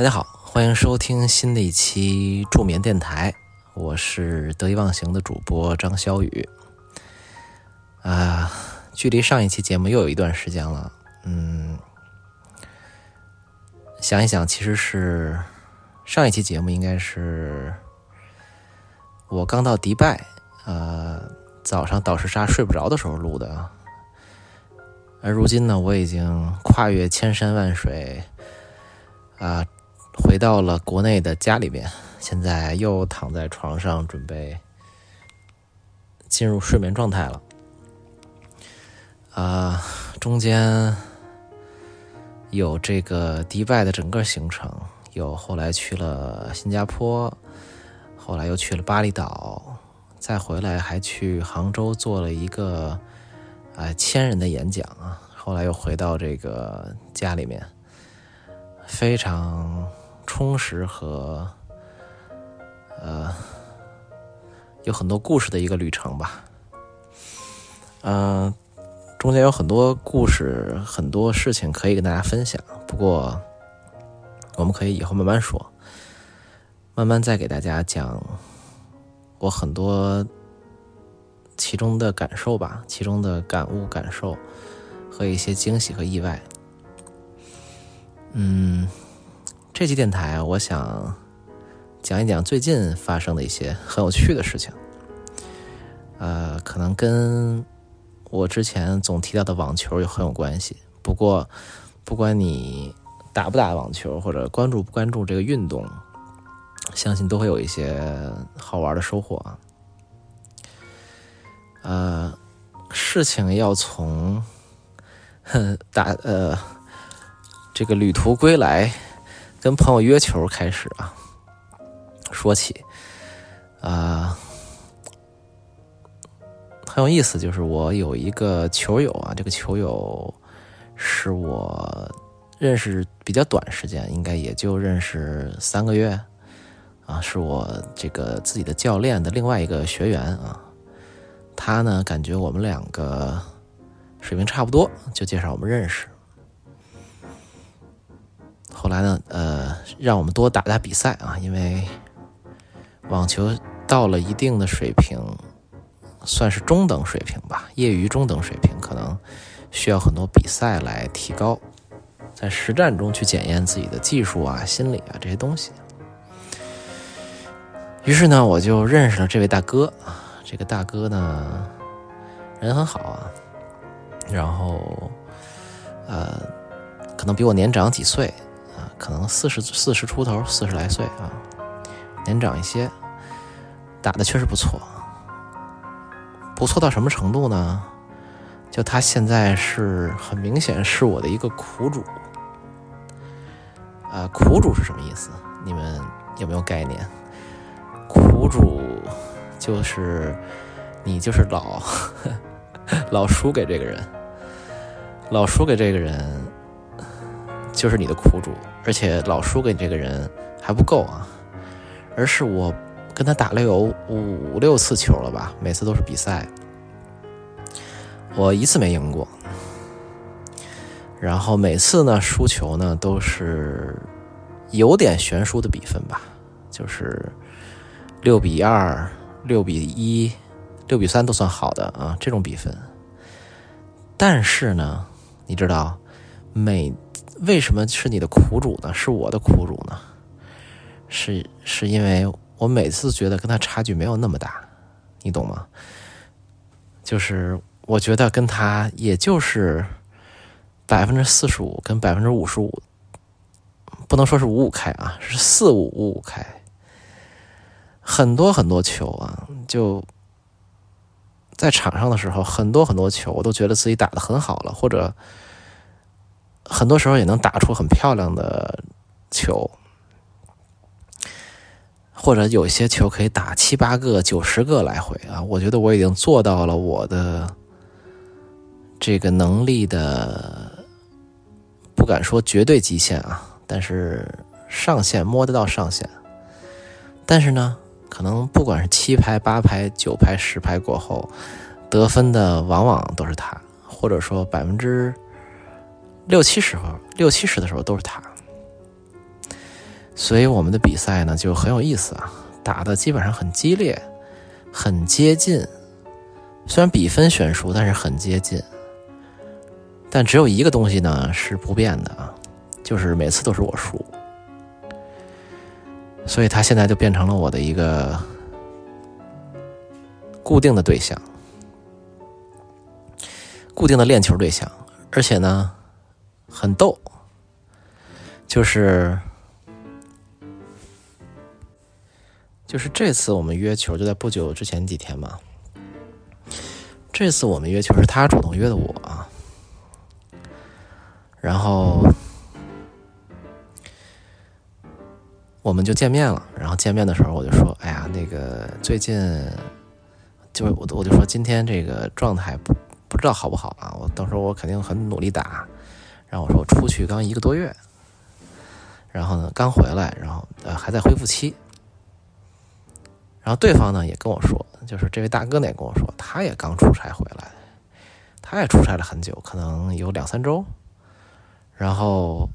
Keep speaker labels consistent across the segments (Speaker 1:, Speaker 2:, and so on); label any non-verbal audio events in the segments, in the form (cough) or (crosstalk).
Speaker 1: 大家好，欢迎收听新的一期助眠电台，我是得意忘形的主播张小雨。啊，距离上一期节目又有一段时间了，嗯，想一想，其实是上一期节目应该是我刚到迪拜，呃，早上倒时差睡不着的时候录的，而如今呢，我已经跨越千山万水，啊。回到了国内的家里面，现在又躺在床上准备进入睡眠状态了。啊，中间有这个迪拜的整个行程，有后来去了新加坡，后来又去了巴厘岛，再回来还去杭州做了一个啊千人的演讲啊，后来又回到这个家里面，非常。充实和呃有很多故事的一个旅程吧，嗯，中间有很多故事，很多事情可以跟大家分享。不过我们可以以后慢慢说，慢慢再给大家讲我很多其中的感受吧，其中的感悟、感受和一些惊喜和意外。嗯。这期电台啊，我想讲一讲最近发生的一些很有趣的事情。呃，可能跟我之前总提到的网球有很有关系。不过，不管你打不打网球，或者关注不关注这个运动，相信都会有一些好玩的收获啊。呃，事情要从 (laughs) 打呃这个旅途归来。跟朋友约球开始啊，说起，啊，很有意思。就是我有一个球友啊，这个球友是我认识比较短时间，应该也就认识三个月啊，是我这个自己的教练的另外一个学员啊。他呢，感觉我们两个水平差不多，就介绍我们认识。后来呢，呃，让我们多打打比赛啊，因为网球到了一定的水平，算是中等水平吧，业余中等水平，可能需要很多比赛来提高，在实战中去检验自己的技术啊、心理啊这些东西。于是呢，我就认识了这位大哥啊，这个大哥呢，人很好啊，然后呃，可能比我年长几岁。可能四十四十出头，四十来岁啊，年长一些，打的确实不错，不错到什么程度呢？就他现在是很明显是我的一个苦主，啊，苦主是什么意思？你们有没有概念？苦主就是你就是老 (laughs) 老输给这个人，老输给这个人就是你的苦主。而且老输给你这个人还不够啊，而是我跟他打了有五六次球了吧，每次都是比赛，我一次没赢过。然后每次呢输球呢都是有点悬殊的比分吧，就是六比二、六比一、六比三都算好的啊这种比分。但是呢，你知道每。为什么是你的苦主呢？是我的苦主呢？是是因为我每次觉得跟他差距没有那么大，你懂吗？就是我觉得跟他也就是百分之四十五跟百分之五十五，不能说是五五开啊，是四五五五开。很多很多球啊，就在场上的时候，很多很多球，我都觉得自己打的很好了，或者。很多时候也能打出很漂亮的球，或者有些球可以打七八个、九十个来回啊！我觉得我已经做到了我的这个能力的，不敢说绝对极限啊，但是上限摸得到上限。但是呢，可能不管是七拍、八拍、九拍、十拍过后，得分的往往都是他，或者说百分之。六七十，六七十的时候都是他。所以我们的比赛呢就很有意思啊，打的基本上很激烈，很接近。虽然比分悬殊，但是很接近。但只有一个东西呢是不变的啊，就是每次都是我输。所以他现在就变成了我的一个固定的对象，固定的练球对象，而且呢很逗，就是就是这次我们约球就在不久之前几天嘛。这次我们约球是他主动约的我，然后我们就见面了。然后见面的时候，我就说：“哎呀，那个最近就是我，我就说今天这个状态不不知道好不好啊？我到时候我肯定很努力打。然后我说我出去刚一个多月，然后呢刚回来，然后呃还在恢复期。然后对方呢也跟我说。”就是这位大哥呢也跟我说，他也刚出差回来，他也出差了很久，可能有两三周。然后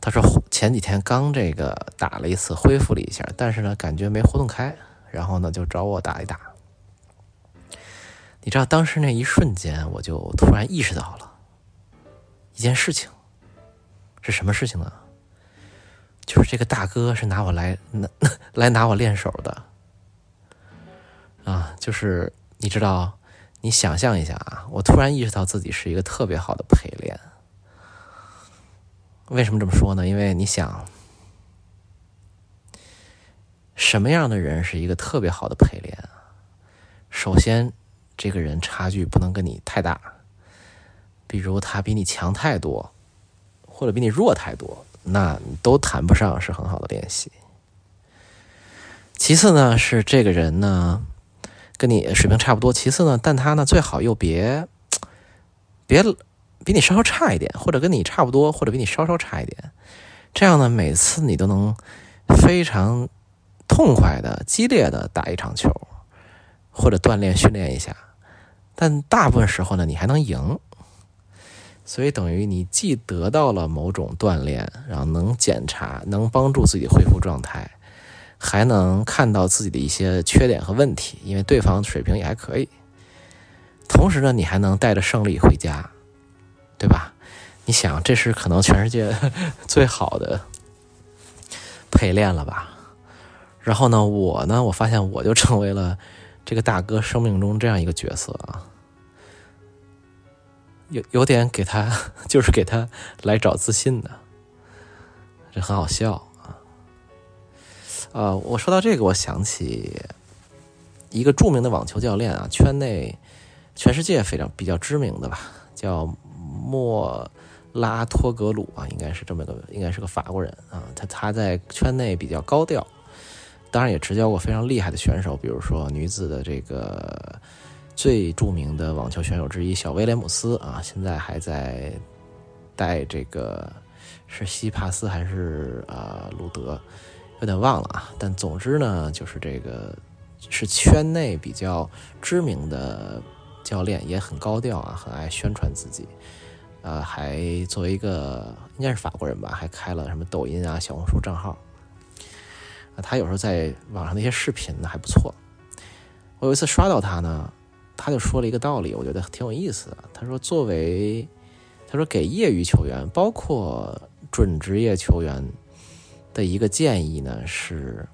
Speaker 1: 他说前几天刚这个打了一次，恢复了一下，但是呢感觉没活动开，然后呢就找我打一打。你知道当时那一瞬间，我就突然意识到了一件事情，是什么事情呢？就是这个大哥是拿我来拿来拿我练手的。啊，就是你知道，你想象一下啊，我突然意识到自己是一个特别好的陪练。为什么这么说呢？因为你想，什么样的人是一个特别好的陪练？首先，这个人差距不能跟你太大，比如他比你强太多，或者比你弱太多，那都谈不上是很好的练习。其次呢，是这个人呢。跟你水平差不多，其次呢，但他呢最好又别别比你稍稍差一点，或者跟你差不多，或者比你稍稍差一点，这样呢，每次你都能非常痛快的、激烈的打一场球，或者锻炼训练一下。但大部分时候呢，你还能赢，所以等于你既得到了某种锻炼，然后能检查，能帮助自己恢复状态。还能看到自己的一些缺点和问题，因为对方水平也还可以。同时呢，你还能带着胜利回家，对吧？你想，这是可能全世界 (laughs) 最好的陪练了吧？然后呢，我呢，我发现我就成为了这个大哥生命中这样一个角色啊，有有点给他，(laughs) 就是给他来找自信的，这很好笑啊。呃，我说到这个，我想起一个著名的网球教练啊，圈内、全世界非常比较知名的吧，叫莫拉托格鲁啊，应该是这么个，应该是个法国人啊。他他在圈内比较高调，当然也执教过非常厉害的选手，比如说女子的这个最著名的网球选手之一小威廉姆斯啊，现在还在带这个是西帕斯还是呃鲁德。有点忘了啊，但总之呢，就是这个是圈内比较知名的教练，也很高调啊，很爱宣传自己。呃，还作为一个应该是法国人吧，还开了什么抖音啊、小红书账号。啊，他有时候在网上那些视频呢还不错。我有一次刷到他呢，他就说了一个道理，我觉得挺有意思的。他说，作为他说给业余球员，包括准职业球员。的一个建议呢是，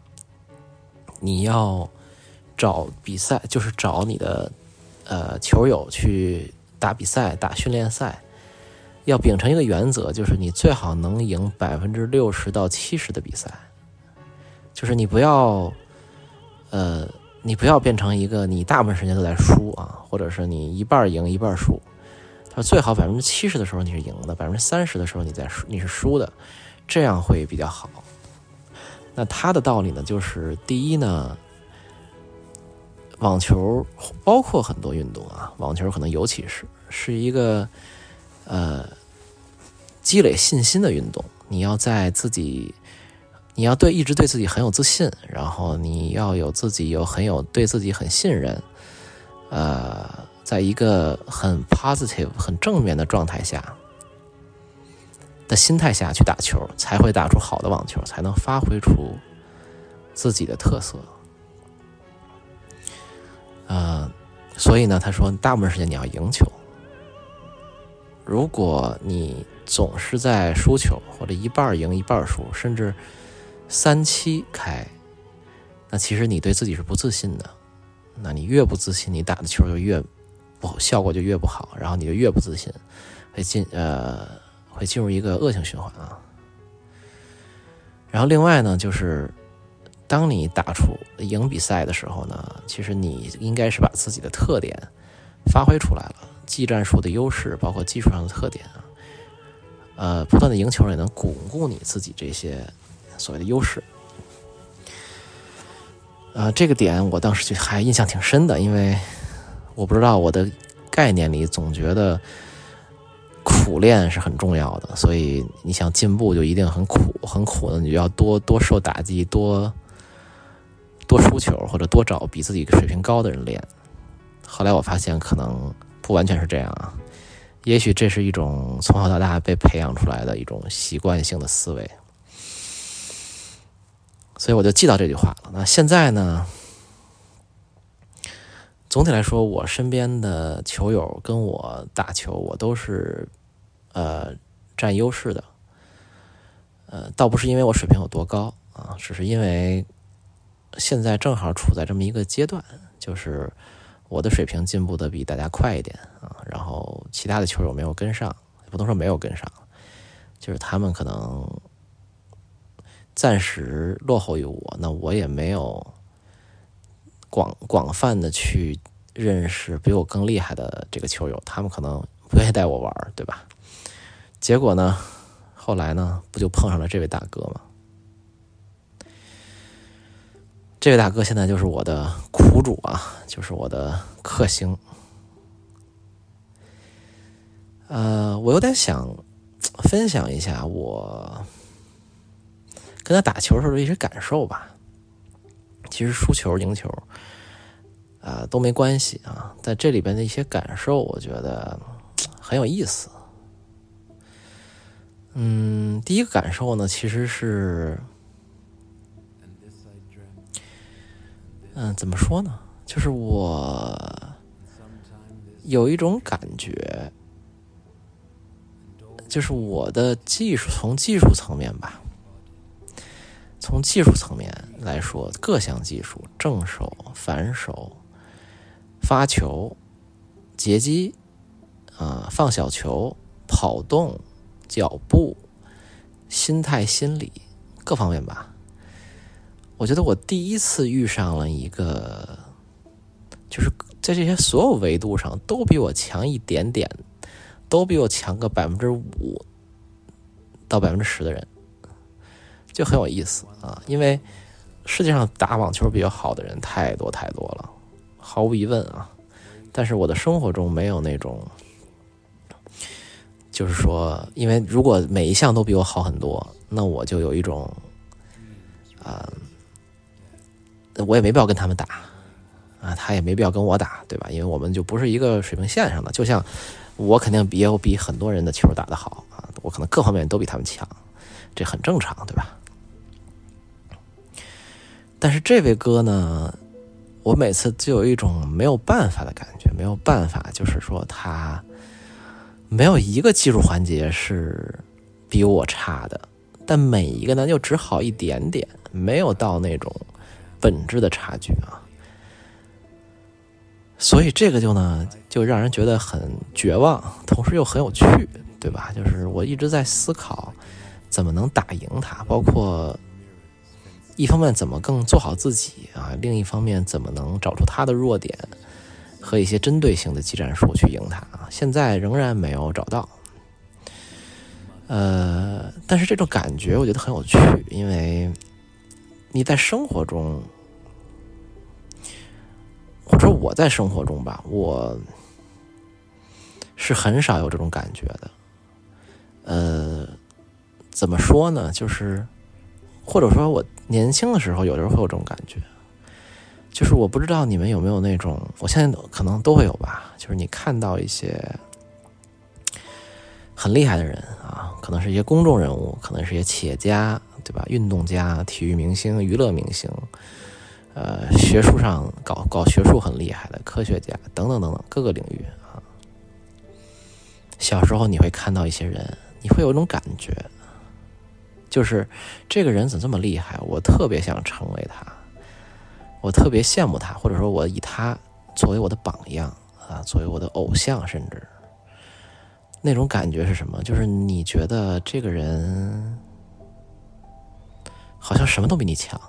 Speaker 1: 你要找比赛，就是找你的呃球友去打比赛、打训练赛，要秉承一个原则，就是你最好能赢百分之六十到七十的比赛，就是你不要呃，你不要变成一个你大部分时间都在输啊，或者是你一半赢一半输。他说最好百分之七十的时候你是赢的，百分之三十的时候你在输，你是输的，这样会比较好。那他的道理呢，就是第一呢，网球包括很多运动啊，网球可能尤其是是一个呃积累信心的运动。你要在自己，你要对一直对自己很有自信，然后你要有自己有很有对自己很信任，呃，在一个很 positive 很正面的状态下，的心态下去打球，才会打出好的网球，才能发挥出自己的特色。呃，所以呢，他说，大部分时间你要赢球。如果你总是在输球，或者一半赢一半输，甚至三七开，那其实你对自己是不自信的。那你越不自信，你打的球就越不好效果就越不好，然后你就越不自信，会进呃会进入一个恶性循环啊。然后另外呢，就是当你打出赢比赛的时候呢，其实你应该是把自己的特点发挥出来了，技战术的优势，包括技术上的特点啊，呃，不断的赢球也能巩固你自己这些所谓的优势。呃，这个点我当时就还印象挺深的，因为我不知道我的概念里总觉得苦练是很重要的，所以你想进步就一定很苦，很苦的，你就要多多受打击，多多输球，或者多找比自己水平高的人练。后来我发现可能不完全是这样啊，也许这是一种从小到大被培养出来的一种习惯性的思维。所以我就记到这句话了。那现在呢？总体来说，我身边的球友跟我打球，我都是呃占优势的。呃，倒不是因为我水平有多高啊，只是因为现在正好处在这么一个阶段，就是我的水平进步的比大家快一点啊，然后其他的球友没有跟上，不能说没有跟上，就是他们可能。暂时落后于我，那我也没有广广泛的去认识比我更厉害的这个球友，他们可能不愿意带我玩，对吧？结果呢，后来呢，不就碰上了这位大哥吗？这位大哥现在就是我的苦主啊，就是我的克星。呃，我有点想分享一下我。跟他打球的时候的一些感受吧，其实输球赢球，啊都没关系啊。在这里边的一些感受，我觉得很有意思。嗯，第一个感受呢，其实是，嗯，怎么说呢？就是我有一种感觉，就是我的技术，从技术层面吧。从技术层面来说，各项技术，正手、反手、发球、截击，啊，放小球、跑动、脚步、心态、心理各方面吧。我觉得我第一次遇上了一个，就是在这些所有维度上都比我强一点点，都比我强个百分之五到百分之十的人。就很有意思啊，因为世界上打网球比较好的人太多太多了，毫无疑问啊。但是我的生活中没有那种，就是说，因为如果每一项都比我好很多，那我就有一种啊，我也没必要跟他们打啊，他也没必要跟我打，对吧？因为我们就不是一个水平线上的。就像我肯定比有比很多人的球打得好啊，我可能各方面都比他们强，这很正常，对吧？但是这位哥呢，我每次就有一种没有办法的感觉，没有办法，就是说他没有一个技术环节是比我差的，但每一个呢又只好一点点，没有到那种本质的差距啊。所以这个就呢，就让人觉得很绝望，同时又很有趣，对吧？就是我一直在思考怎么能打赢他，包括。一方面怎么更做好自己啊？另一方面怎么能找出他的弱点和一些针对性的技战术去赢他啊？现在仍然没有找到。呃，但是这种感觉我觉得很有趣，因为你在生活中，或者我在生活中吧，我是很少有这种感觉的。呃，怎么说呢？就是。或者说我年轻的时候，有的时候会有这种感觉，就是我不知道你们有没有那种，我现在可能都会有吧。就是你看到一些很厉害的人啊，可能是一些公众人物，可能是一些企业家，对吧？运动家、体育明星、娱乐明星，呃，学术上搞搞学术很厉害的科学家等等等等各个领域啊。小时候你会看到一些人，你会有一种感觉，就是这个人怎么这么厉害？我特别想成为他，我特别羡慕他，或者说我以他作为我的榜样啊，作为我的偶像，甚至。那种感觉是什么？就是你觉得这个人好像什么都比你强，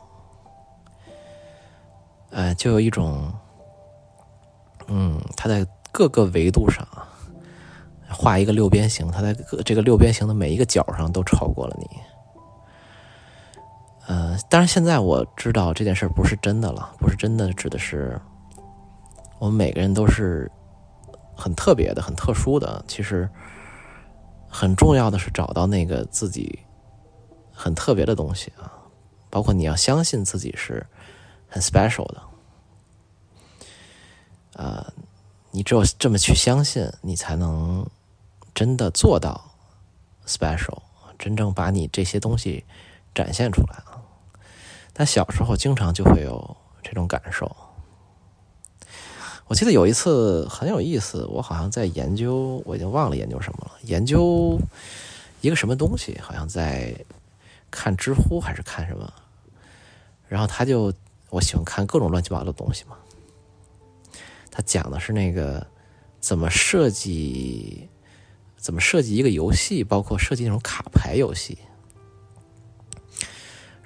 Speaker 1: 呃，就有一种，嗯，他在各个维度上，画一个六边形，他在各这个六边形的每一个角上都超过了你。呃，当然现在我知道这件事不是真的了，不是真的，指的是我们每个人都是。很特别的，很特殊的，其实很重要的是找到那个自己很特别的东西啊，包括你要相信自己是很 special 的，啊，你只有这么去相信，你才能真的做到 special，真正把你这些东西展现出来啊。但小时候经常就会有这种感受。我记得有一次很有意思，我好像在研究，我已经忘了研究什么了。研究一个什么东西，好像在看知乎还是看什么。然后他就，我喜欢看各种乱七八糟的东西嘛。他讲的是那个怎么设计，怎么设计一个游戏，包括设计那种卡牌游戏。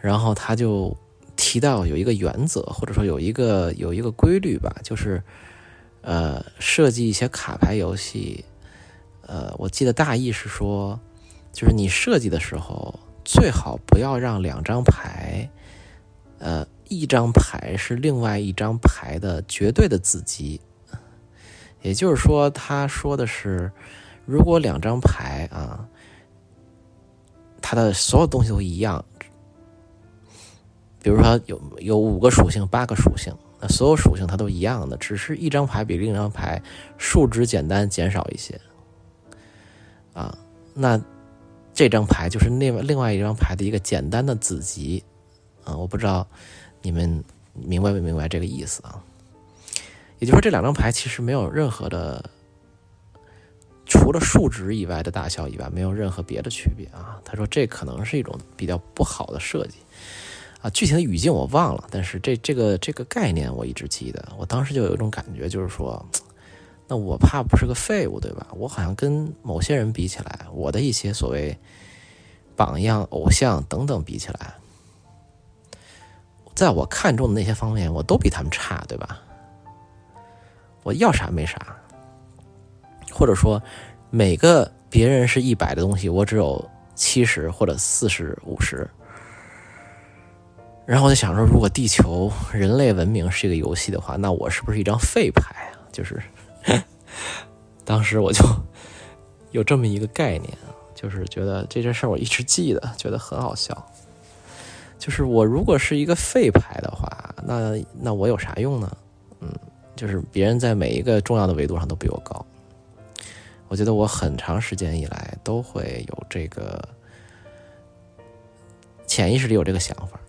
Speaker 1: 然后他就提到有一个原则，或者说有一个有一个规律吧，就是。呃，设计一些卡牌游戏，呃，我记得大意是说，就是你设计的时候，最好不要让两张牌，呃，一张牌是另外一张牌的绝对的子集。也就是说，他说的是，如果两张牌啊，它的所有东西都一样，比如说有有五个属性、八个属性。那所有属性它都一样的，只是一张牌比另一张牌数值简单减少一些，啊，那这张牌就是另外另外一张牌的一个简单的子集，啊，我不知道你们明白没明白这个意思啊？也就是说，这两张牌其实没有任何的，除了数值以外的大小以外，没有任何别的区别啊。他说这可能是一种比较不好的设计。啊，具体的语境我忘了，但是这这个这个概念我一直记得。我当时就有一种感觉，就是说，那我怕不是个废物，对吧？我好像跟某些人比起来，我的一些所谓榜样、偶像等等比起来，在我看中的那些方面，我都比他们差，对吧？我要啥没啥，或者说，每个别人是一百的东西，我只有七十或者四十五十。然后我就想说，如果地球人类文明是一个游戏的话，那我是不是一张废牌啊？就是，(laughs) 当时我就 (laughs) 有这么一个概念，就是觉得这件事我一直记得，觉得很好笑。就是我如果是一个废牌的话，那那我有啥用呢？嗯，就是别人在每一个重要的维度上都比我高。我觉得我很长时间以来都会有这个潜意识里有这个想法。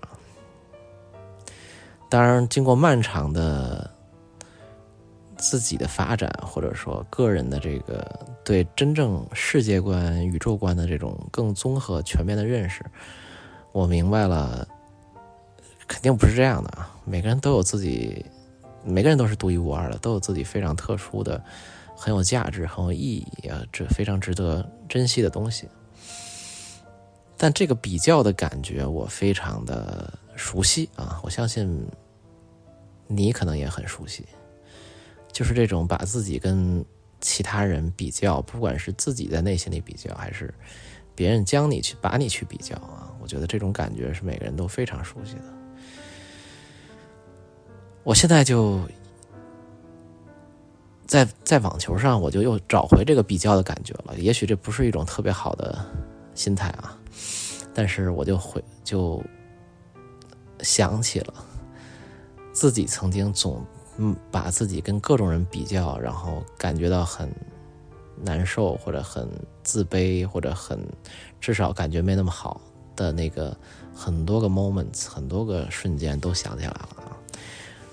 Speaker 1: 当然，经过漫长的自己的发展，或者说个人的这个对真正世界观、宇宙观的这种更综合、全面的认识，我明白了，肯定不是这样的啊！每个人都有自己，每个人都是独一无二的，都有自己非常特殊的、很有价值、很有意义啊，这非常值得珍惜的东西。但这个比较的感觉，我非常的熟悉啊！我相信。你可能也很熟悉，就是这种把自己跟其他人比较，不管是自己在内心里比较，还是别人将你去把你去比较啊，我觉得这种感觉是每个人都非常熟悉的。我现在就在在网球上，我就又找回这个比较的感觉了。也许这不是一种特别好的心态啊，但是我就会就想起了。自己曾经总嗯把自己跟各种人比较，然后感觉到很难受，或者很自卑，或者很至少感觉没那么好的那个很多个 moments，很多个瞬间都想起来了啊。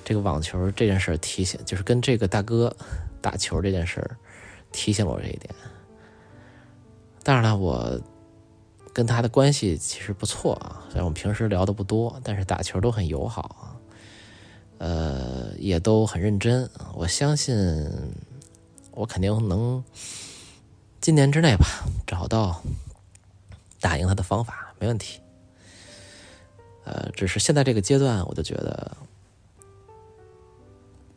Speaker 1: 这个网球这件事提醒，就是跟这个大哥打球这件事提醒了我这一点。当然了，我跟他的关系其实不错啊，虽然我们平时聊的不多，但是打球都很友好啊，呃，也都很认真。我相信。我肯定能今年之内吧找到打赢他的方法，没问题。呃，只是现在这个阶段，我就觉得，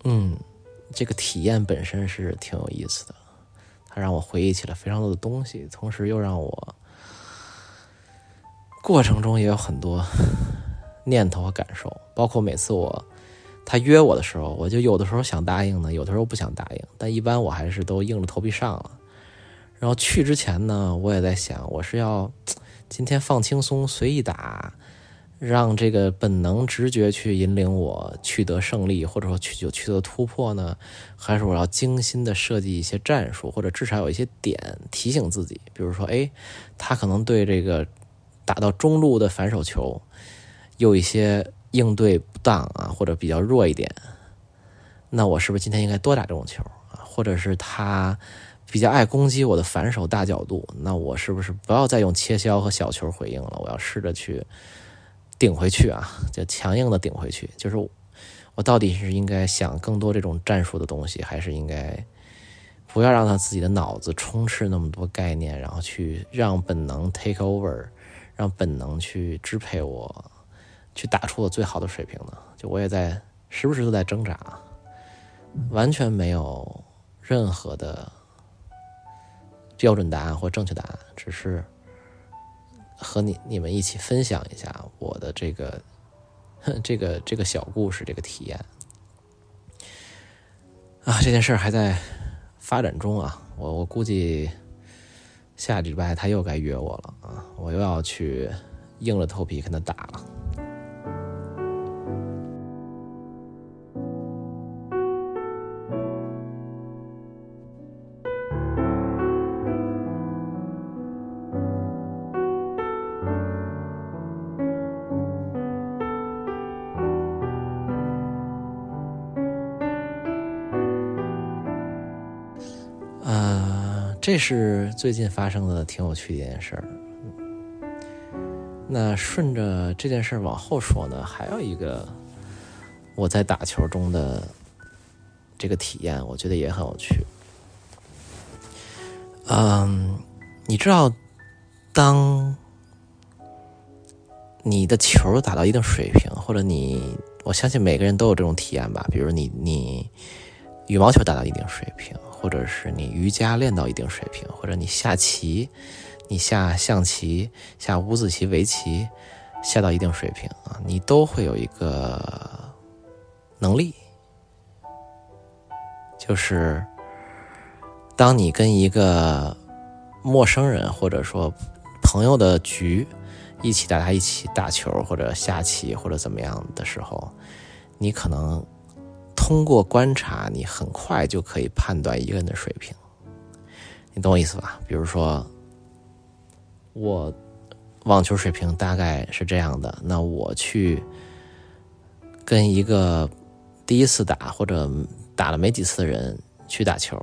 Speaker 1: 嗯，这个体验本身是挺有意思的，它让我回忆起了非常多的东西，同时又让我过程中也有很多念头和感受，包括每次我。他约我的时候，我就有的时候想答应呢，有的时候不想答应，但一般我还是都硬着头皮上了。然后去之前呢，我也在想，我是要今天放轻松随意打，让这个本能直觉去引领我取得胜利，或者说去取得突破呢，还是我要精心的设计一些战术，或者至少有一些点提醒自己，比如说，哎，他可能对这个打到中路的反手球有一些。应对不当啊，或者比较弱一点，那我是不是今天应该多打这种球啊？或者是他比较爱攻击我的反手大角度，那我是不是不要再用切削和小球回应了？我要试着去顶回去啊，就强硬的顶回去。就是我到底是应该想更多这种战术的东西，还是应该不要让他自己的脑子充斥那么多概念，然后去让本能 take over，让本能去支配我？去打出我最好的水平呢？就我也在时不时都在挣扎，完全没有任何的标准答案或正确答案，只是和你你们一起分享一下我的这个 (laughs) 这个这个小故事，这个体验啊，这件事还在发展中啊，我我估计下礼拜他又该约我了啊，我又要去硬着头皮跟他打了。啊这是最近发生的挺有趣的一件事儿。那顺着这件事儿往后说呢，还有一个我在打球中的这个体验，我觉得也很有趣。嗯，你知道，当你的球打到一定水平，或者你，我相信每个人都有这种体验吧。比如你，你羽毛球打到一定水平。或者是你瑜伽练到一定水平，或者你下棋，你下象棋、下五子棋、围棋，下到一定水平啊，你都会有一个能力，就是当你跟一个陌生人或者说朋友的局一起大家一起打球或者下棋或者怎么样的时候，你可能。通过观察，你很快就可以判断一个人的水平。你懂我意思吧？比如说，我网球水平大概是这样的，那我去跟一个第一次打或者打了没几次的人去打球，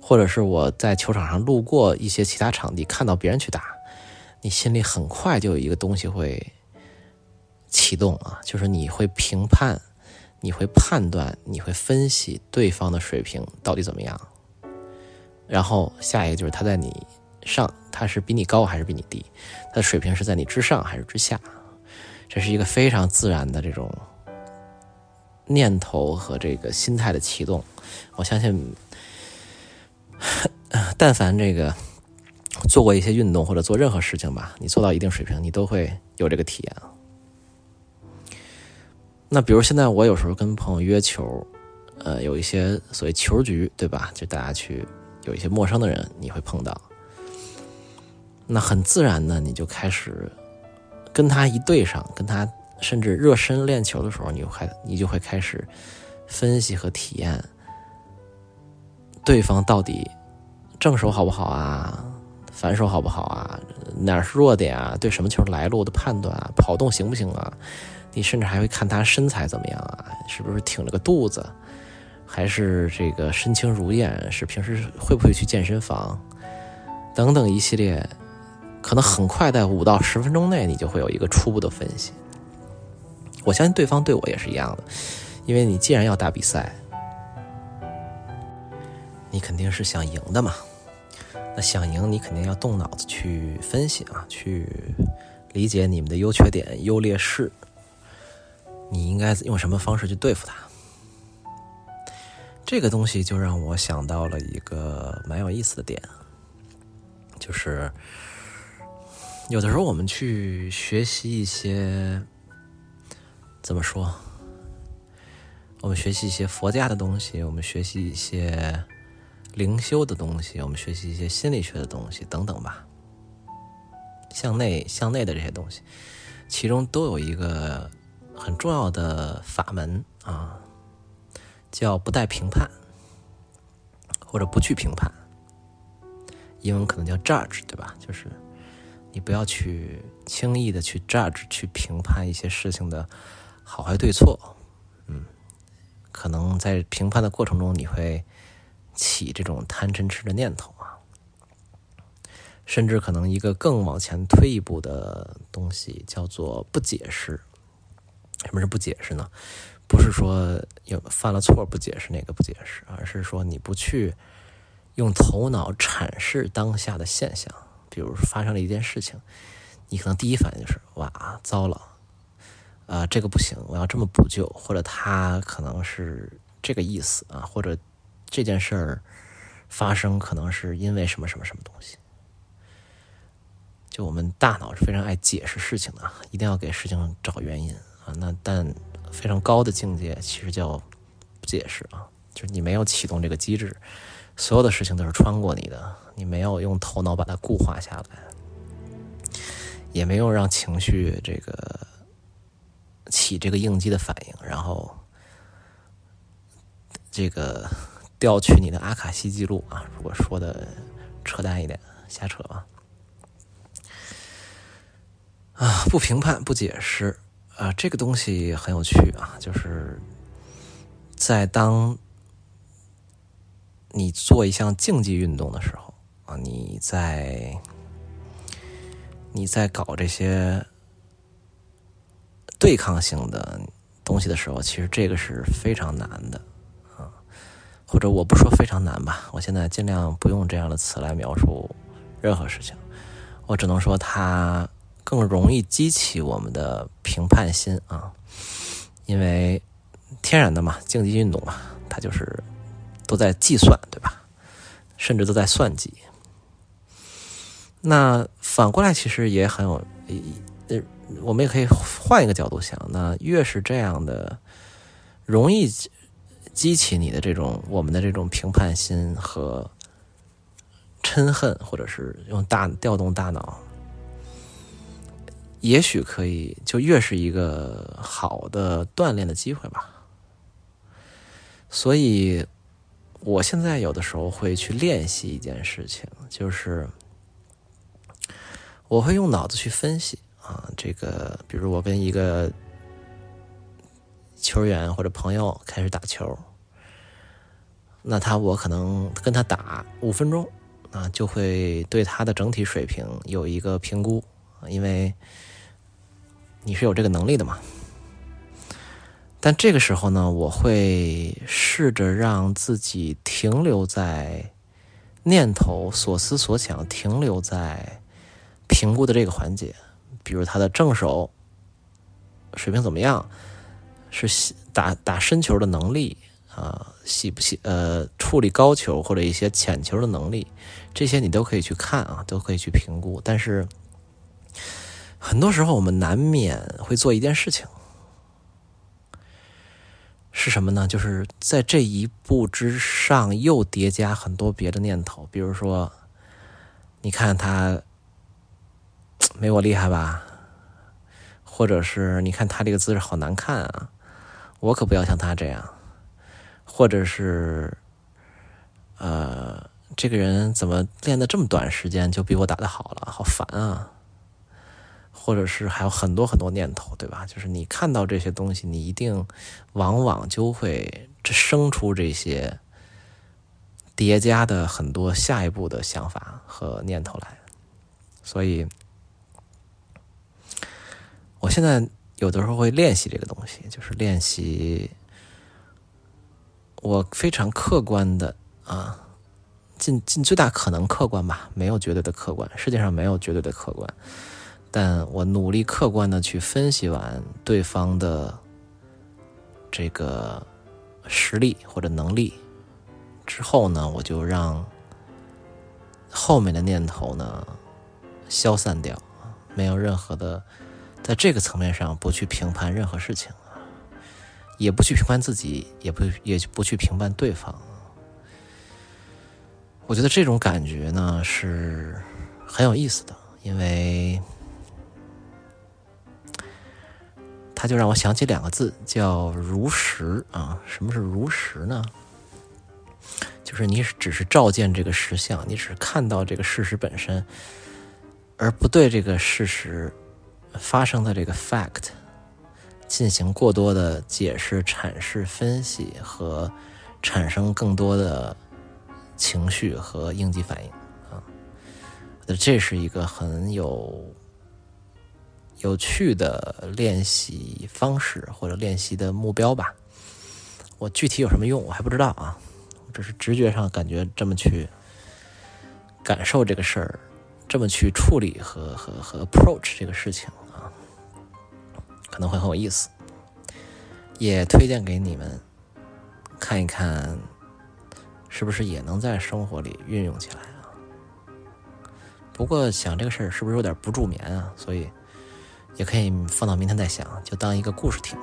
Speaker 1: 或者是我在球场上路过一些其他场地，看到别人去打，你心里很快就有一个东西会。启动啊，就是你会评判，你会判断，你会分析对方的水平到底怎么样。然后下一个就是他在你上，他是比你高还是比你低？他的水平是在你之上还是之下？这是一个非常自然的这种念头和这个心态的启动。我相信，(clears throat) 但凡这个做过一些运动或者做任何事情吧，你做到一定水平，你都会有这个体验。那比如现在我有时候跟朋友约球，呃，有一些所谓球局，对吧？就大家去有一些陌生的人，你会碰到，那很自然的，你就开始跟他一对上，跟他甚至热身练球的时候，你就开你就会开始分析和体验对方到底正手好不好啊，反手好不好啊，哪是弱点啊，对什么球来路的判断啊，跑动行不行啊？你甚至还会看他身材怎么样啊，是不是挺了个肚子，还是这个身轻如燕，是平时会不会去健身房，等等一系列，可能很快在五到十分钟内，你就会有一个初步的分析。我相信对方对我也是一样的，因为你既然要打比赛，你肯定是想赢的嘛。那想赢，你肯定要动脑子去分析啊，去理解你们的优缺点、优劣势。你应该用什么方式去对付他？这个东西就让我想到了一个蛮有意思的点，就是有的时候我们去学习一些怎么说？我们学习一些佛家的东西，我们学习一些灵修的东西，我们学习一些心理学的东西等等吧，向内向内的这些东西，其中都有一个。很重要的法门啊，叫不带评判，或者不去评判。英文可能叫 judge，对吧？就是你不要去轻易的去 judge，去评判一些事情的好坏对错。嗯，可能在评判的过程中，你会起这种贪嗔痴的念头啊。甚至可能一个更往前推一步的东西，叫做不解释。什么是不解释呢？不是说有犯了错不解释那个不解释，而是说你不去用头脑阐释当下的现象。比如发生了一件事情，你可能第一反应就是哇，糟了，啊，这个不行，我要这么补救，或者他可能是这个意思啊，或者这件事儿发生可能是因为什么什么什么东西。就我们大脑是非常爱解释事情的，一定要给事情找原因。那但非常高的境界其实叫不解释啊，就是你没有启动这个机制，所有的事情都是穿过你的，你没有用头脑把它固化下来，也没有让情绪这个起这个应激的反应，然后这个调取你的阿卡西记录啊，如果说的扯淡一点，瞎扯吧，啊，不评判，不解释。啊，这个东西很有趣啊，就是在当你做一项竞技运动的时候啊，你在你在搞这些对抗性的东西的时候，其实这个是非常难的啊，或者我不说非常难吧，我现在尽量不用这样的词来描述任何事情，我只能说它。更容易激起我们的评判心啊，因为天然的嘛，竞技运动嘛，它就是都在计算，对吧？甚至都在算计。那反过来其实也很有，呃，我们也可以换一个角度想，那越是这样的，容易激起你的这种我们的这种评判心和嗔恨，或者是用大调动大脑。也许可以，就越是一个好的锻炼的机会吧。所以，我现在有的时候会去练习一件事情，就是我会用脑子去分析啊，这个，比如我跟一个球员或者朋友开始打球，那他我可能跟他打五分钟啊，就会对他的整体水平有一个评估，因为。你是有这个能力的嘛？但这个时候呢，我会试着让自己停留在念头、所思所想，停留在评估的这个环节。比如他的正手水平怎么样，是打打深球的能力啊，细不细呃，处理高球或者一些浅球的能力，这些你都可以去看啊，都可以去评估。但是。很多时候，我们难免会做一件事情，是什么呢？就是在这一步之上又叠加很多别的念头，比如说，你看他没我厉害吧，(tsk) 或者是你看他这个姿势好难看啊，我可不要像他这样，或者是，呃，这个人怎么练的这么短时间就比我打的好了？好烦啊！或者是还有很多很多念头，对吧？就是你看到这些东西，你一定往往就会生出这些叠加的很多下一步的想法和念头来。所以，我现在有的时候会练习这个东西，就是练习我非常客观的啊，尽尽最大可能客观吧，没有绝对的客观，世界上没有绝对的客观。但我努力客观的去分析完对方的这个实力或者能力之后呢，我就让后面的念头呢消散掉，没有任何的在这个层面上不去评判任何事情，也不去评判自己，也不也不去评判对方。我觉得这种感觉呢是很有意思的，因为。他就让我想起两个字，叫“如实”啊。什么是如实呢？就是你只是照见这个实相，你只是看到这个事实本身，而不对这个事实发生的这个 fact 进行过多的解释、阐释、分析和产生更多的情绪和应激反应啊。这是一个很有。有趣的练习方式或者练习的目标吧，我具体有什么用我还不知道啊，只是直觉上感觉这么去感受这个事儿，这么去处理和和和 approach 这个事情啊，可能会很有意思，也推荐给你们看一看，是不是也能在生活里运用起来啊？不过想这个事儿是不是有点不助眠啊？所以。也可以放到明天再想，就当一个故事听。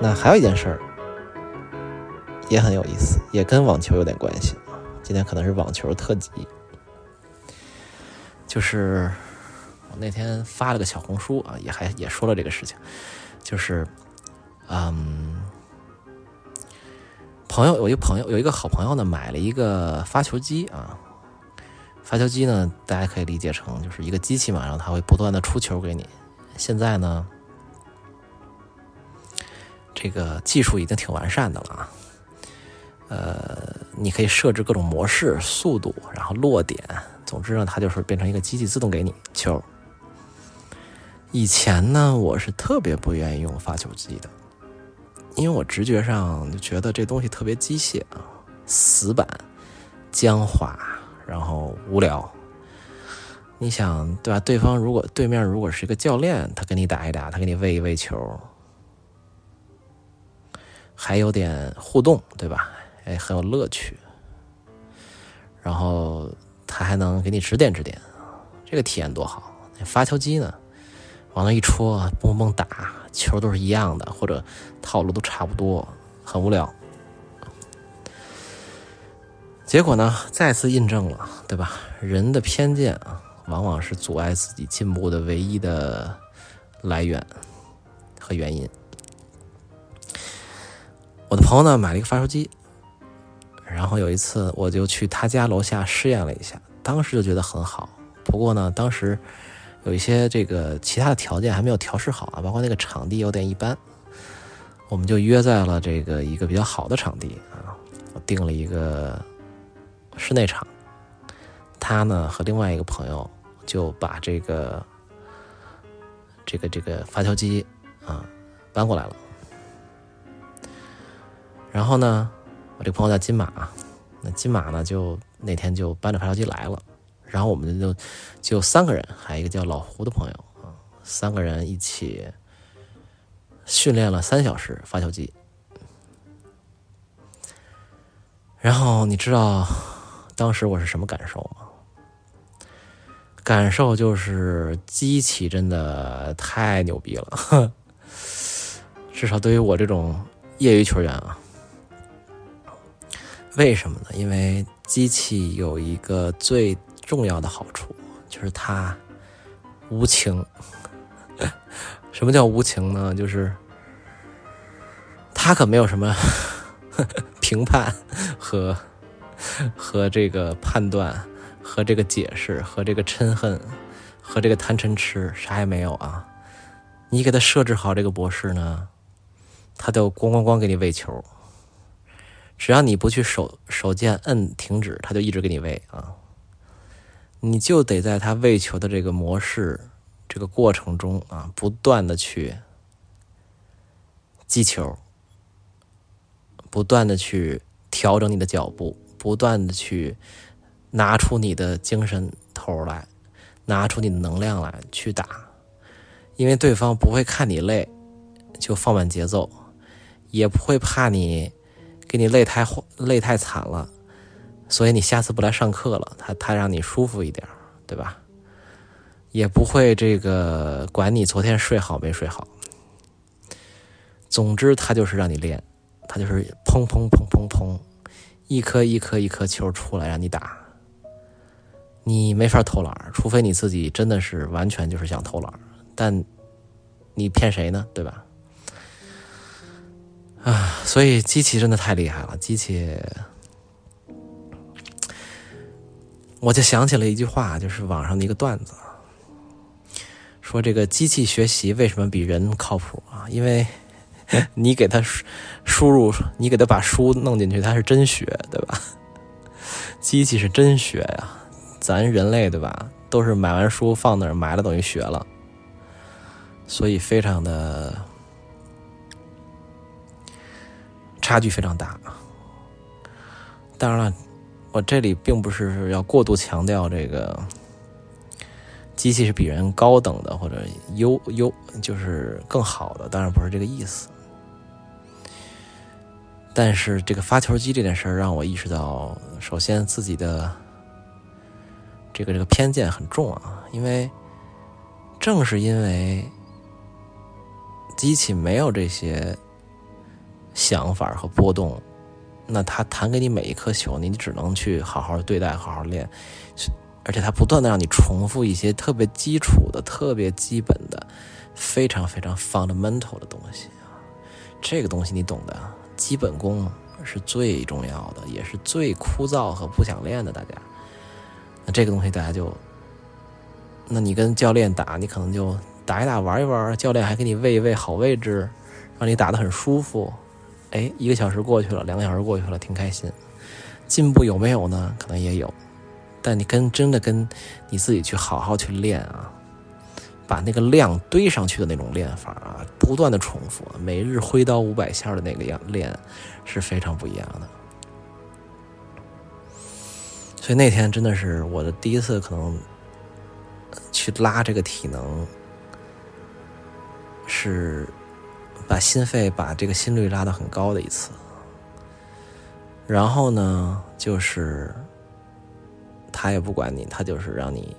Speaker 1: 那还有一件事儿，也很有意思，也跟网球有点关系。今天可能是网球特辑，就是。那天发了个小红书啊，也还也说了这个事情，就是，嗯，朋友有一朋友有一个好朋友呢，买了一个发球机啊，发球机呢，大家可以理解成就是一个机器嘛，然后它会不断的出球给你。现在呢，这个技术已经挺完善的了啊，呃，你可以设置各种模式、速度，然后落点，总之呢，它就是变成一个机器自动给你球。以前呢，我是特别不愿意用发球机的，因为我直觉上就觉得这东西特别机械啊，死板、僵化，然后无聊。你想对吧？对方如果对面如果是一个教练，他跟你打一打，他给你喂一喂球，还有点互动，对吧？哎，很有乐趣。然后他还能给你指点指点，这个体验多好。发球机呢？往那一戳，蹦蹦打球都是一样的，或者套路都差不多，很无聊。结果呢，再次印证了，对吧？人的偏见啊，往往是阻碍自己进步的唯一的来源和原因。我的朋友呢，买了一个发烧机，然后有一次我就去他家楼下试验了一下，当时就觉得很好。不过呢，当时。有一些这个其他的条件还没有调试好啊，包括那个场地有点一般，我们就约在了这个一个比较好的场地啊，我订了一个室内场，他呢和另外一个朋友就把这个这个这个发球机啊搬过来了，然后呢，我这个朋友叫金马，那金马呢就那天就搬着发球机来了。然后我们就就三个人，还有一个叫老胡的朋友啊，三个人一起训练了三小时发球机。然后你知道当时我是什么感受吗？感受就是机器真的太牛逼了，(laughs) 至少对于我这种业余球员啊。为什么呢？因为机器有一个最重要的好处，就是它无情。(laughs) 什么叫无情呢？就是它可没有什么 (laughs) 评判和 (laughs) 和这个判断和这个解释和这个嗔恨和这个贪嗔痴，啥也没有啊！你给他设置好这个模式呢，他就咣咣咣给你喂球。只要你不去手手键摁停止，他就一直给你喂啊。你就得在他喂球的这个模式、这个过程中啊，不断的去击球，不断的去调整你的脚步，不断的去拿出你的精神头来，拿出你的能量来去打，因为对方不会看你累就放慢节奏，也不会怕你。给你累太累太惨了，所以你下次不来上课了。他他让你舒服一点，对吧？也不会这个管你昨天睡好没睡好。总之，他就是让你练，他就是砰砰砰砰砰，一颗一颗一颗球出来让你打。你没法偷懒，除非你自己真的是完全就是想偷懒，但你骗谁呢？对吧？啊，所以机器真的太厉害了。机器，我就想起了一句话，就是网上的一个段子，说这个机器学习为什么比人靠谱啊？因为 (laughs) 你给它输入，你给它把书弄进去，它是真学，对吧？(laughs) 机器是真学呀，咱人类对吧？都是买完书放那儿，买了等于学了，所以非常的。差距非常大，当然了，我这里并不是要过度强调这个机器是比人高等的或者优优就是更好的，当然不是这个意思。但是这个发球机这件事儿让我意识到，首先自己的这个这个偏见很重啊，因为正是因为机器没有这些。想法和波动，那他弹给你每一颗球，你只能去好好对待，好好练，而且他不断的让你重复一些特别基础的、特别基本的、非常非常 fundamental 的东西。这个东西你懂的，基本功是最重要的，也是最枯燥和不想练的。大家，那这个东西大家就，那你跟教练打，你可能就打一打，玩一玩，教练还给你喂一喂好位置，让你打得很舒服。哎，一个小时过去了，两个小时过去了，挺开心。进步有没有呢？可能也有，但你跟真的跟你自己去好好去练啊，把那个量堆上去的那种练法啊，不断的重复，每日挥刀五百下的那个样练是非常不一样的。所以那天真的是我的第一次，可能去拉这个体能是。把心肺把这个心率拉到很高的一次，然后呢，就是他也不管你，他就是让你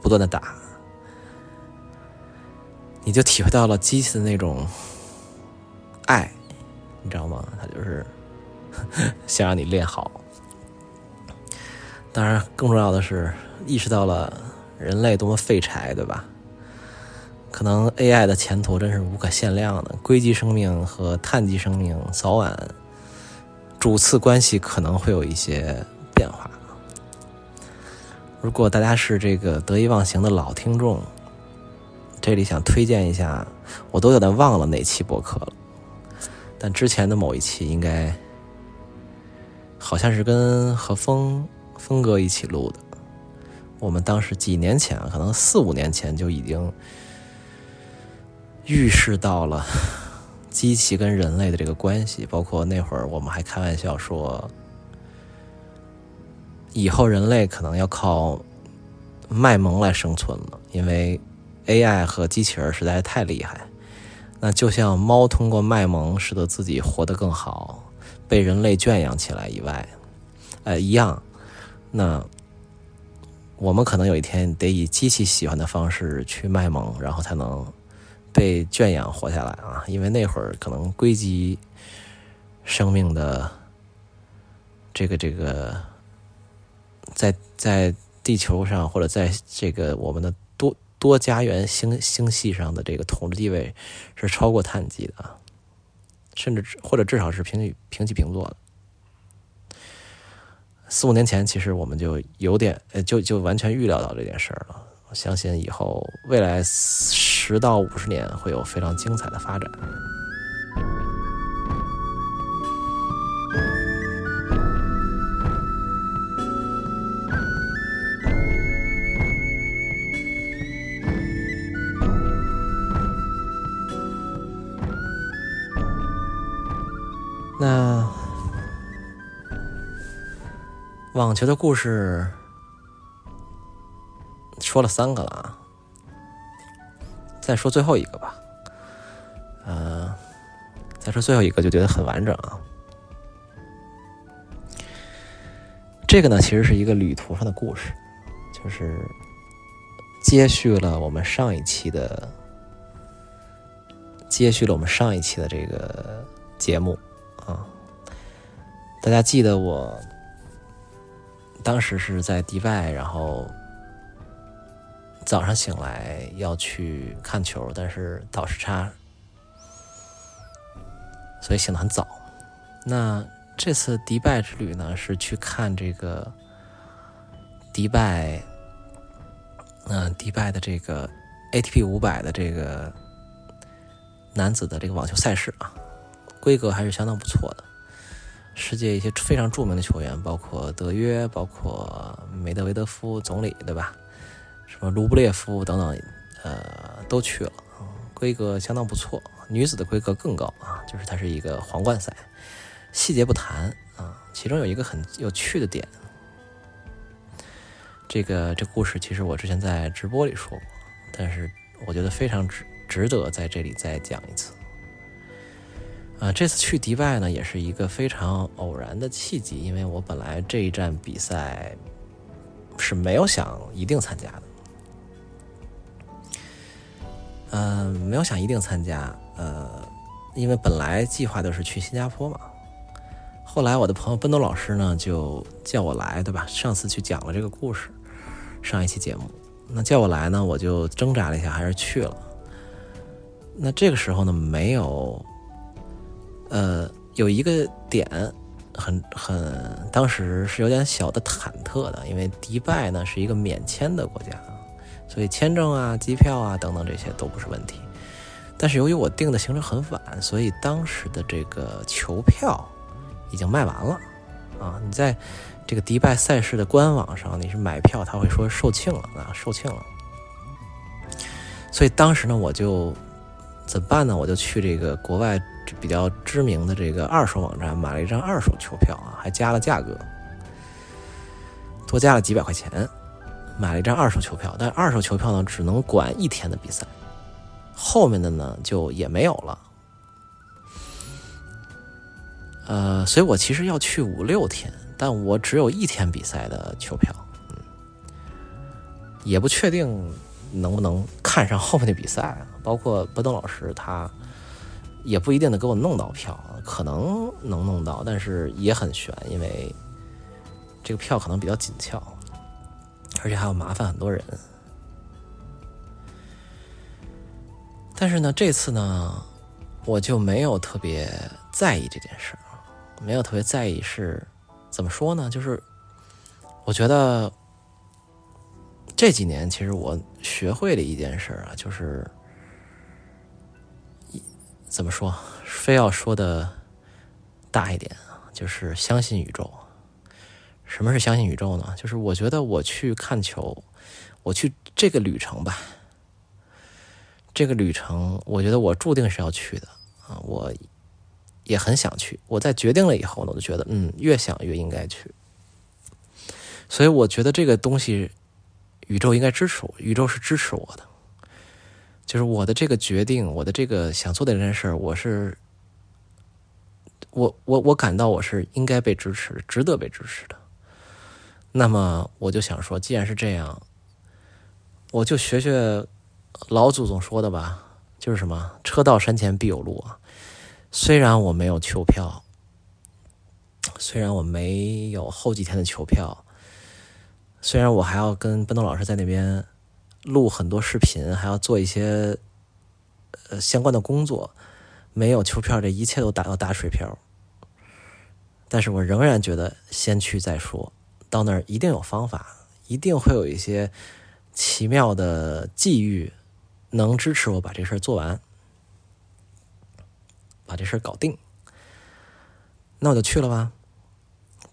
Speaker 1: 不断的打，你就体会到了机器的那种爱，你知道吗？他就是 (laughs) 想让你练好。当然，更重要的是意识到了人类多么废柴，对吧？可能 AI 的前途真是无可限量的，硅基生命和碳基生命早晚主次关系可能会有一些变化。如果大家是这个得意忘形的老听众，这里想推荐一下，我都有点忘了哪期播客了，但之前的某一期应该好像是跟何峰峰哥一起录的。我们当时几年前，可能四五年前就已经。预示到了 (laughs) 机器跟人类的这个关系，包括那会儿我们还开玩笑说，以后人类可能要靠卖萌来生存了，因为 AI 和机器人实在是太厉害。那就像猫通过卖萌使得自己活得更好，被人类圈养起来以外，呃，一样。那我们可能有一天得以机器喜欢的方式去卖萌，然后才能。被圈养活下来啊，因为那会儿可能硅基生命的这个这个，在在地球上或者在这个我们的多多家园星星系上的这个统治地位是超过碳基的，甚至或者至少是平起平起平坐的。四五年前，其实我们就有点呃，就就完全预料到这件事儿了。相信以后未来十到五十年会有非常精彩的发展。那网球的故事说了三个了啊，再说最后一个吧。呃，再说最后一个就觉得很完整啊。这个呢，其实是一个旅途上的故事，就是接续了我们上一期的，接续了我们上一期的这个节目。啊，大家记得我当时是在迪拜，然后早上醒来要去看球，但是倒时差，所以醒得很早。那这次迪拜之旅呢，是去看这个迪拜，嗯，迪拜的这个 ATP 五百的这个男子的这个网球赛事啊。规格还是相当不错的，世界一些非常著名的球员，包括德约，包括梅德韦德夫总理，对吧？卢布列夫等等，呃，都去了，规格相当不错。女子的规格更高啊，就是它是一个皇冠赛，细节不谈啊。其中有一个很有趣的点，这个这故事其实我之前在直播里说过，但是我觉得非常值值得在这里再讲一次。啊，这次去迪拜呢，也是一个非常偶然的契机，因为我本来这一站比赛是没有想一定参加的，嗯，没有想一定参加，呃，因为本来计划的是去新加坡嘛，后来我的朋友奔东老师呢就叫我来，对吧？上次去讲了这个故事，上一期节目，那叫我来呢，我就挣扎了一下，还是去了。那这个时候呢，没有。呃，有一个点很很，当时是有点小的忐忑的，因为迪拜呢是一个免签的国家，所以签证啊、机票啊等等这些都不是问题。但是由于我订的行程很晚，所以当时的这个球票已经卖完了啊！你在这个迪拜赛事的官网上，你是买票，他会说售罄了啊，售罄了。所以当时呢，我就怎么办呢？我就去这个国外。比较知名的这个二手网站买了一张二手球票啊，还加了价格，多加了几百块钱，买了一张二手球票。但二手球票呢，只能管一天的比赛，后面的呢就也没有了。呃，所以我其实要去五六天，但我只有一天比赛的球票，嗯，也不确定能不能看上后面的比赛，包括波登老师他。也不一定能给我弄到票，可能能弄到，但是也很悬，因为这个票可能比较紧俏，而且还要麻烦很多人。但是呢，这次呢，我就没有特别在意这件事没有特别在意是怎么说呢？就是我觉得这几年其实我学会了一件事啊，就是。怎么说？非要说的大一点啊，就是相信宇宙。什么是相信宇宙呢？就是我觉得我去看球，我去这个旅程吧。这个旅程，我觉得我注定是要去的啊！我也很想去。我在决定了以后呢，我就觉得，嗯，越想越应该去。所以我觉得这个东西，宇宙应该支持我，宇宙是支持我的。就是我的这个决定，我的这个想做的这件事儿，我是，我我我感到我是应该被支持，值得被支持的。那么我就想说，既然是这样，我就学学老祖宗说的吧，就是什么“车到山前必有路”啊。虽然我没有球票，虽然我没有后几天的球票，虽然我还要跟奔东老师在那边录很多视频，还要做一些呃相关的工作，没有球票，这一切都打到打水漂。但是我仍然觉得先去再说，到那儿一定有方法，一定会有一些奇妙的际遇，能支持我把这事儿做完，把这事儿搞定。那我就去了吧，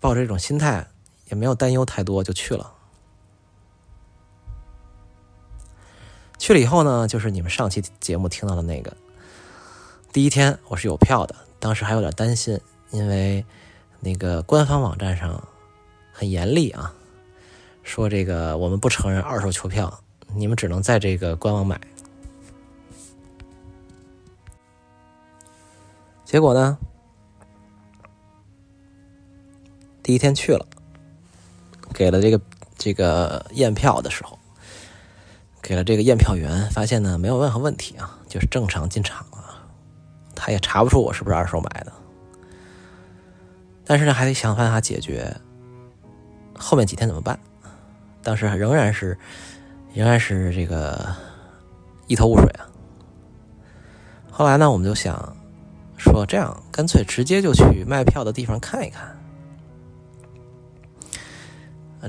Speaker 1: 抱着这种心态，也没有担忧太多，就去了。去了以后呢，就是你们上期节目听到的那个，第一天我是有票的，当时还有点担心，因为那个官方网站上很严厉啊，说这个我们不承认二手球票，你们只能在这个官网买。结果呢？第一天去了，给了这个这个验票的时候，给了这个验票员，发现呢没有任何问题啊，就是正常进场了，他也查不出我是不是二手买的，但是呢还得想办法解决。后面几天怎么办？当时仍然是仍然是这个一头雾水啊。后来呢，我们就想说，这样干脆直接就去卖票的地方看一看。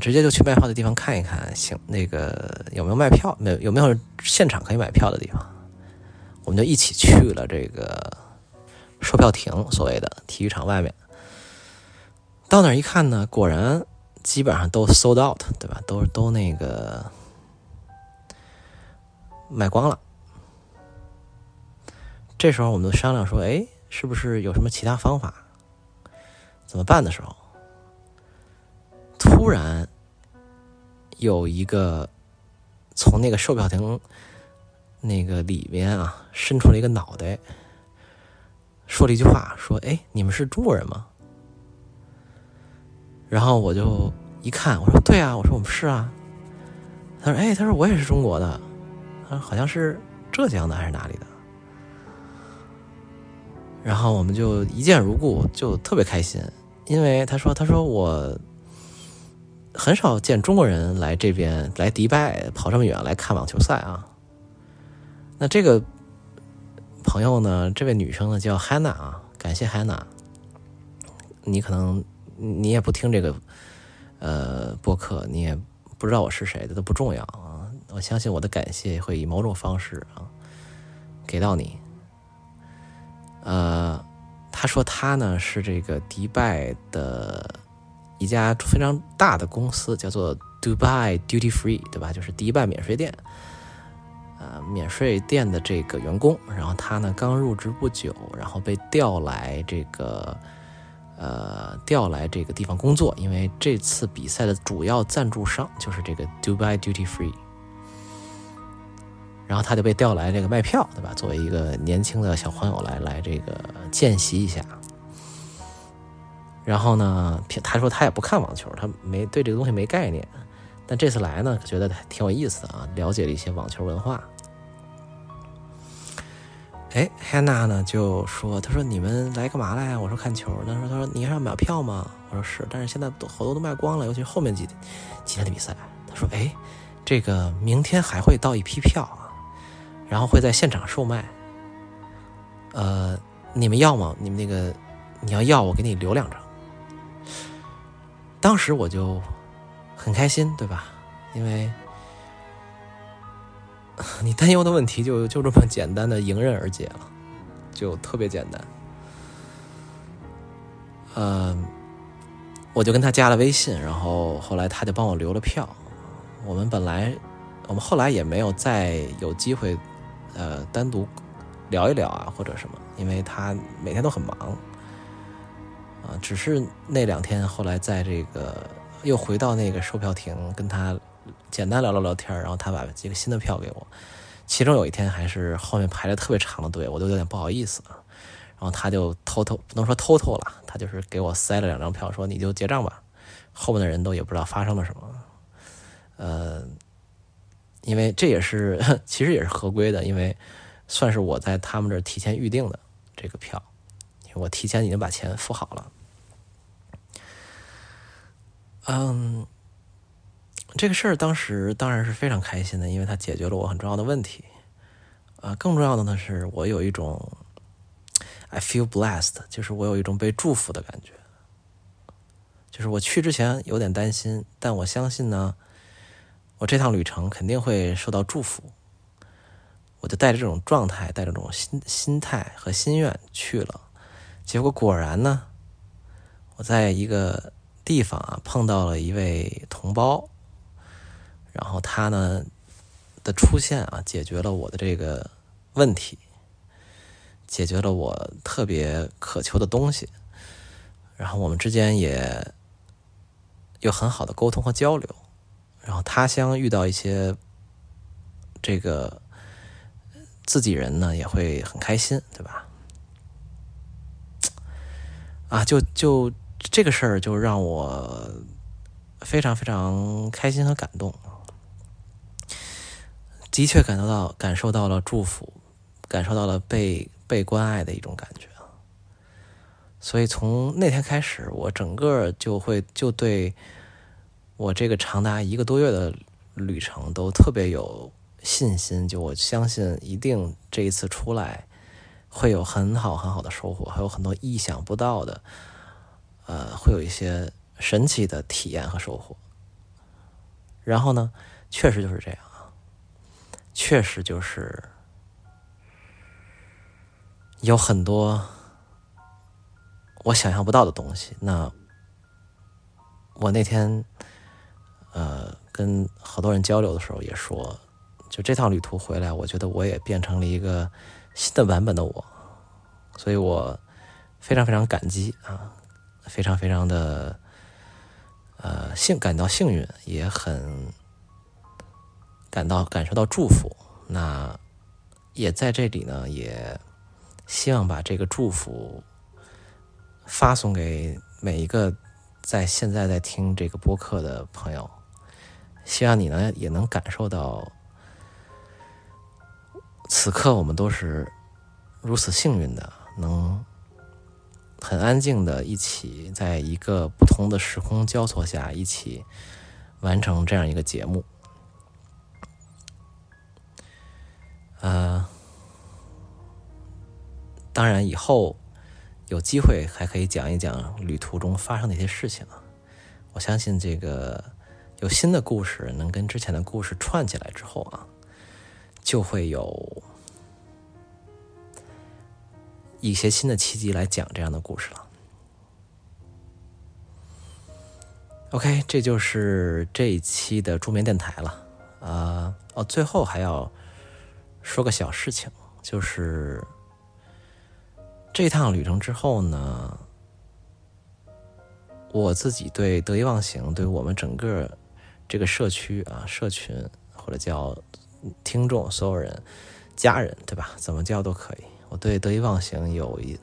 Speaker 1: 直接就去卖票的地方看一看，行，那个有没有卖票？没有没有现场可以买票的地方？我们就一起去了这个售票亭，所谓的体育场外面。到那儿一看呢，果然基本上都 sold out，对吧？都都那个卖光了。这时候我们就商量说，哎，是不是有什么其他方法？怎么办的时候？突然，有一个从那个售票亭那个里边啊，伸出了一个脑袋，说了一句话：“说，哎，你们是中国人吗？”然后我就一看，我说：“对啊，我说我们是啊。”他说：“哎，他说我也是中国的，他说好像是浙江的还是哪里的。”然后我们就一见如故，就特别开心，因为他说：“他说我。”很少见中国人来这边来迪拜跑这么远来看网球赛啊。那这个朋友呢，这位女生呢叫 Hanna 啊，感谢 Hanna。你可能你也不听这个呃播客，你也不知道我是谁的都不重要啊。我相信我的感谢会以某种方式啊给到你。呃，他说他呢是这个迪拜的。一家非常大的公司叫做 Dubai Duty Free，对吧？就是迪拜免税店，呃，免税店的这个员工，然后他呢刚入职不久，然后被调来这个，呃，调来这个地方工作，因为这次比赛的主要赞助商就是这个 Dubai Duty Free，然后他就被调来这个卖票，对吧？作为一个年轻的小朋友来来这个见习一下。然后呢，他说他也不看网球，他没对这个东西没概念。但这次来呢，觉得挺有意思的啊，了解了一些网球文化。哎，Hanna 呢就说：“他说你们来干嘛来呀？”我说看球。他说：“他说你还要买票吗？”我说是，但是现在都好多都卖光了，尤其后面几几天的比赛。他说：“哎，这个明天还会到一批票啊，然后会在现场售卖。呃，你们要吗？你们那个你要要，我给你留两张。”当时我就很开心，对吧？因为 (laughs) 你担忧的问题就就这么简单的迎刃而解了，就特别简单。嗯，我就跟他加了微信，然后后来他就帮我留了票。我们本来我们后来也没有再有机会呃单独聊一聊啊或者什么，因为他每天都很忙。啊，只是那两天，后来在这个又回到那个售票亭，跟他简单聊了聊天，然后他把这个新的票给我。其中有一天还是后面排了特别长的队，我都有点不好意思。然后他就偷偷不能说偷偷了，他就是给我塞了两张票，说你就结账吧。后面的人都也不知道发生了什么。呃，因为这也是其实也是合规的，因为算是我在他们这儿提前预定的这个票。我提前已经把钱付好了，嗯，这个事儿当时当然是非常开心的，因为它解决了我很重要的问题。啊，更重要的呢是我有一种 I feel blessed，就是我有一种被祝福的感觉。就是我去之前有点担心，但我相信呢，我这趟旅程肯定会受到祝福。我就带着这种状态，带着这种心心态和心愿去了，结果果然呢，我在一个地方啊碰到了一位同胞，然后他呢的出现啊解决了我的这个问题，解决了我特别渴求的东西，然后我们之间也。有很好的沟通和交流，然后他乡遇到一些这个自己人呢，也会很开心，对吧？啊，就就这个事儿，就让我非常非常开心和感动，的确感受到感受到了祝福，感受到了被被关爱的一种感觉。所以从那天开始，我整个就会就对我这个长达一个多月的旅程都特别有信心。就我相信，一定这一次出来会有很好很好的收获，还有很多意想不到的，呃，会有一些神奇的体验和收获。然后呢，确实就是这样，确实就是有很多。我想象不到的东西。那我那天，呃，跟好多人交流的时候也说，就这趟旅途回来，我觉得我也变成了一个新的版本的我，所以我非常非常感激啊，非常非常的呃幸感到幸运，也很感到感受到祝福。那也在这里呢，也希望把这个祝福。发送给每一个在现在在听这个播客的朋友，希望你呢也能感受到，此刻我们都是如此幸运的，能很安静的一起在一个不同的时空交错下一起完成这样一个节目。呃，当然以后。有机会还可以讲一讲旅途中发生的一些事情啊！我相信这个有新的故事能跟之前的故事串起来之后啊，就会有一些新的契机来讲这样的故事了。OK，这就是这一期的助眠电台了啊！哦，最后还要说个小事情，就是。这趟旅程之后呢，我自己对得意忘形，对我们整个这个社区啊、社群或者叫听众、所有人、家人，对吧？怎么叫都可以。我对得意忘形有一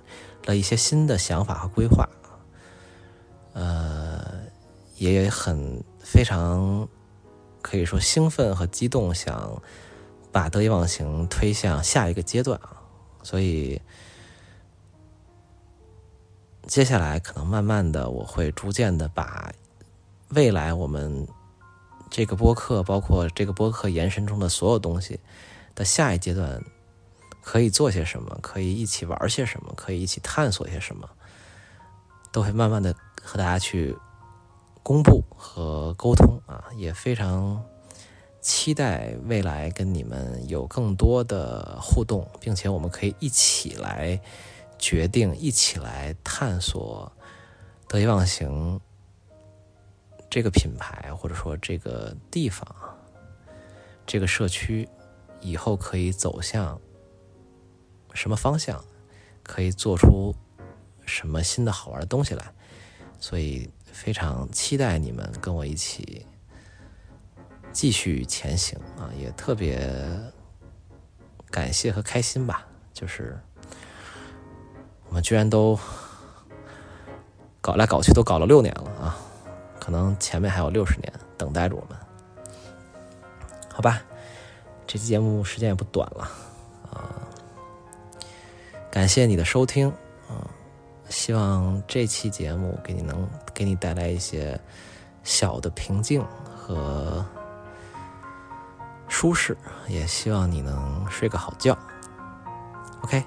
Speaker 1: 了一些新的想法和规划，呃，也很非常可以说兴奋和激动，想把得意忘形推向下一个阶段啊，所以。接下来可能慢慢的，我会逐渐的把未来我们这个播客，包括这个播客延伸中的所有东西的下一阶段，可以做些什么，可以一起玩些什么，可以一起探索些什么，都会慢慢的和大家去公布和沟通啊，也非常期待未来跟你们有更多的互动，并且我们可以一起来。决定一起来探索得意忘形这个品牌，或者说这个地方、这个社区以后可以走向什么方向，可以做出什么新的好玩的东西来。所以非常期待你们跟我一起继续前行啊！也特别感谢和开心吧，就是。我们居然都搞来搞去都搞了六年了啊！可能前面还有六十年等待着我们。好吧，这期节目时间也不短了啊！感谢你的收听啊！希望这期节目给你能给你带来一些小的平静和舒适，也希望你能睡个好觉。OK，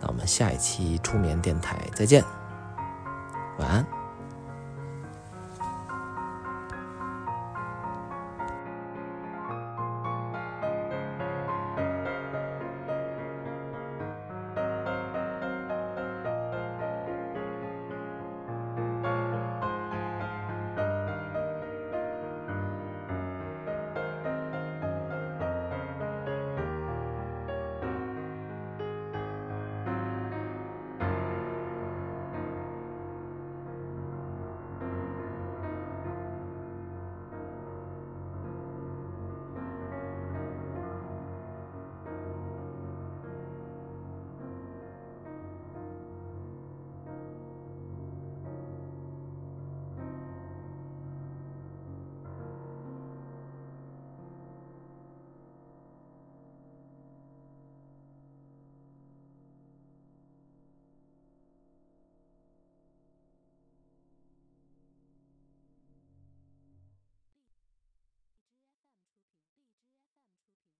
Speaker 1: 那我们下一期出眠电台再见，晚安。